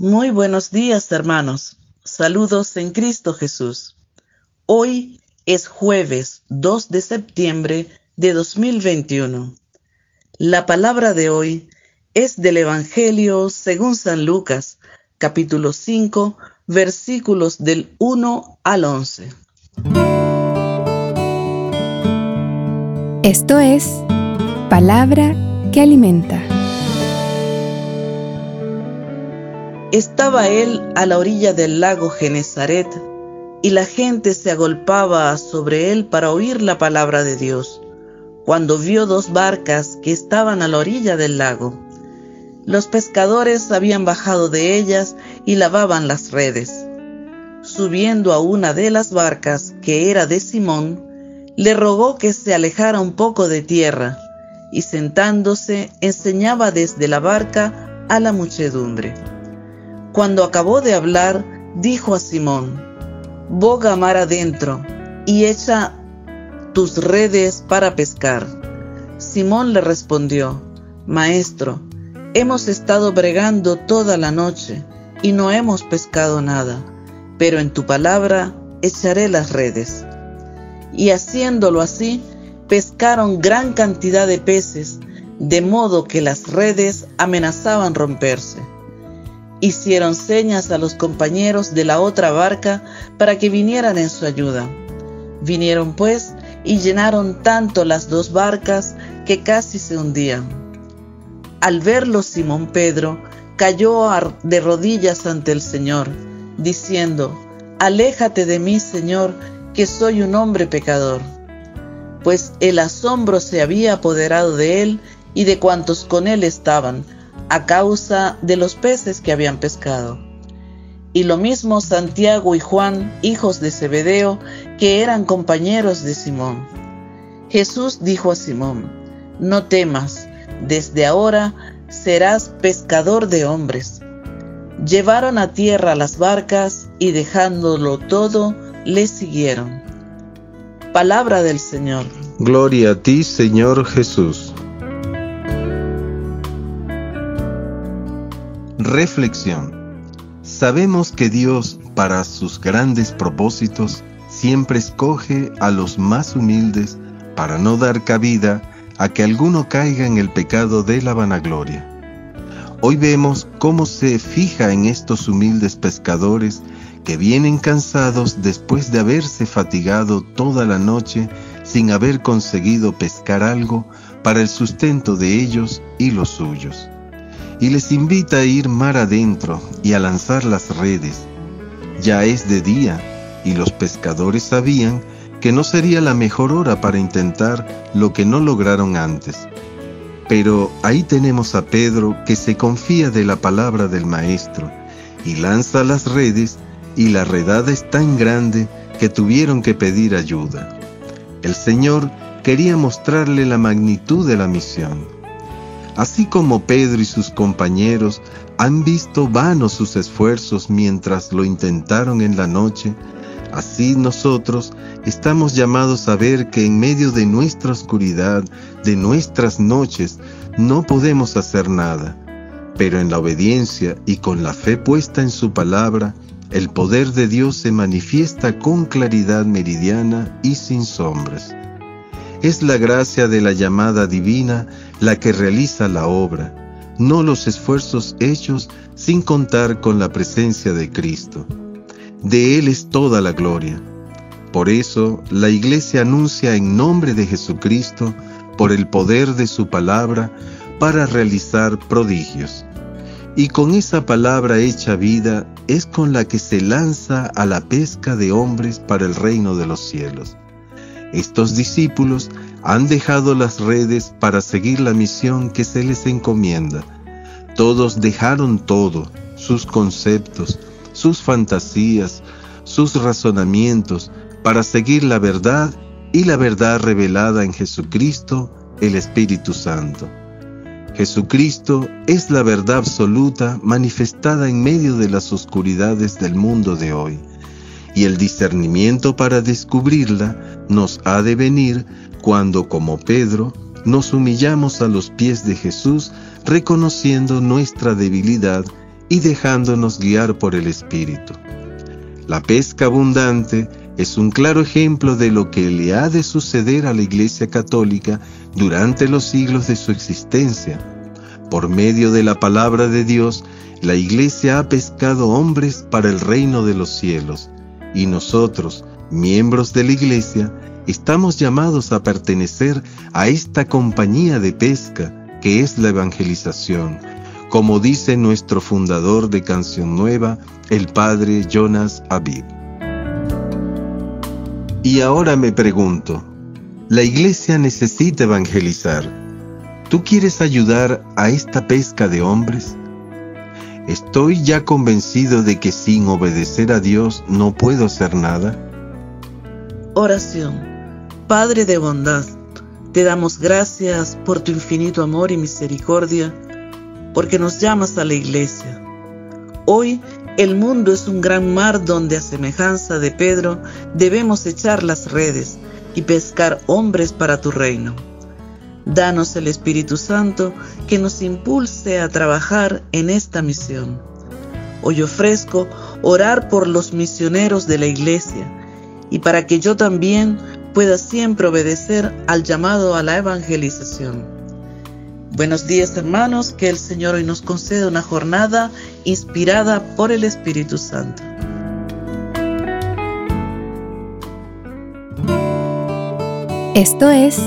Muy buenos días, hermanos. Saludos en Cristo Jesús. Hoy es jueves 2 de septiembre de 2021. La palabra de hoy es del Evangelio según San Lucas, capítulo 5, versículos del 1 al 11. Esto es palabra que alimenta. Estaba él a la orilla del lago Genezaret, y la gente se agolpaba sobre él para oír la palabra de Dios, cuando vio dos barcas que estaban a la orilla del lago. Los pescadores habían bajado de ellas y lavaban las redes. Subiendo a una de las barcas, que era de Simón, le rogó que se alejara un poco de tierra, y sentándose enseñaba desde la barca a la muchedumbre. Cuando acabó de hablar, dijo a Simón, Boga mar adentro y echa tus redes para pescar. Simón le respondió, Maestro, hemos estado bregando toda la noche y no hemos pescado nada, pero en tu palabra echaré las redes. Y haciéndolo así, pescaron gran cantidad de peces, de modo que las redes amenazaban romperse hicieron señas a los compañeros de la otra barca para que vinieran en su ayuda. Vinieron pues y llenaron tanto las dos barcas que casi se hundían. Al verlo Simón Pedro cayó de rodillas ante el Señor, diciendo, Aléjate de mí, Señor, que soy un hombre pecador. Pues el asombro se había apoderado de él y de cuantos con él estaban, a causa de los peces que habían pescado. Y lo mismo Santiago y Juan, hijos de Zebedeo, que eran compañeros de Simón. Jesús dijo a Simón, no temas, desde ahora serás pescador de hombres. Llevaron a tierra las barcas y dejándolo todo, le siguieron. Palabra del Señor. Gloria a ti, Señor Jesús. Reflexión. Sabemos que Dios, para sus grandes propósitos, siempre escoge a los más humildes para no dar cabida a que alguno caiga en el pecado de la vanagloria. Hoy vemos cómo se fija en estos humildes pescadores que vienen cansados después de haberse fatigado toda la noche sin haber conseguido pescar algo para el sustento de ellos y los suyos y les invita a ir mar adentro y a lanzar las redes. Ya es de día y los pescadores sabían que no sería la mejor hora para intentar lo que no lograron antes. Pero ahí tenemos a Pedro que se confía de la palabra del Maestro y lanza las redes y la redada es tan grande que tuvieron que pedir ayuda. El Señor quería mostrarle la magnitud de la misión Así como Pedro y sus compañeros han visto vanos sus esfuerzos mientras lo intentaron en la noche, así nosotros estamos llamados a ver que en medio de nuestra oscuridad, de nuestras noches, no podemos hacer nada, pero en la obediencia y con la fe puesta en su palabra, el poder de Dios se manifiesta con claridad meridiana y sin sombras. Es la gracia de la llamada divina la que realiza la obra, no los esfuerzos hechos sin contar con la presencia de Cristo. De Él es toda la gloria. Por eso la Iglesia anuncia en nombre de Jesucristo, por el poder de su palabra, para realizar prodigios. Y con esa palabra hecha vida es con la que se lanza a la pesca de hombres para el reino de los cielos. Estos discípulos han dejado las redes para seguir la misión que se les encomienda. Todos dejaron todo, sus conceptos, sus fantasías, sus razonamientos, para seguir la verdad y la verdad revelada en Jesucristo, el Espíritu Santo. Jesucristo es la verdad absoluta manifestada en medio de las oscuridades del mundo de hoy, y el discernimiento para descubrirla nos ha de venir cuando, como Pedro, nos humillamos a los pies de Jesús reconociendo nuestra debilidad y dejándonos guiar por el Espíritu. La pesca abundante es un claro ejemplo de lo que le ha de suceder a la Iglesia Católica durante los siglos de su existencia. Por medio de la palabra de Dios, la Iglesia ha pescado hombres para el reino de los cielos, y nosotros, miembros de la Iglesia, estamos llamados a pertenecer a esta compañía de pesca que es la evangelización, como dice nuestro fundador de Canción Nueva, el padre Jonas Aviv. Y ahora me pregunto, la iglesia necesita evangelizar. ¿Tú quieres ayudar a esta pesca de hombres? ¿Estoy ya convencido de que sin obedecer a Dios no puedo hacer nada? Oración. Padre de bondad, te damos gracias por tu infinito amor y misericordia, porque nos llamas a la iglesia. Hoy el mundo es un gran mar donde a semejanza de Pedro debemos echar las redes y pescar hombres para tu reino. Danos el Espíritu Santo que nos impulse a trabajar en esta misión. Hoy ofrezco orar por los misioneros de la iglesia y para que yo también pueda siempre obedecer al llamado a la evangelización. Buenos días hermanos, que el Señor hoy nos conceda una jornada inspirada por el Espíritu Santo. Esto es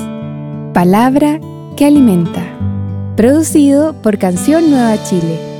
Palabra que Alimenta, producido por Canción Nueva Chile